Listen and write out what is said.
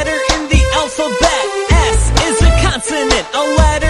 letter in the alphabet. S is a consonant, a letter.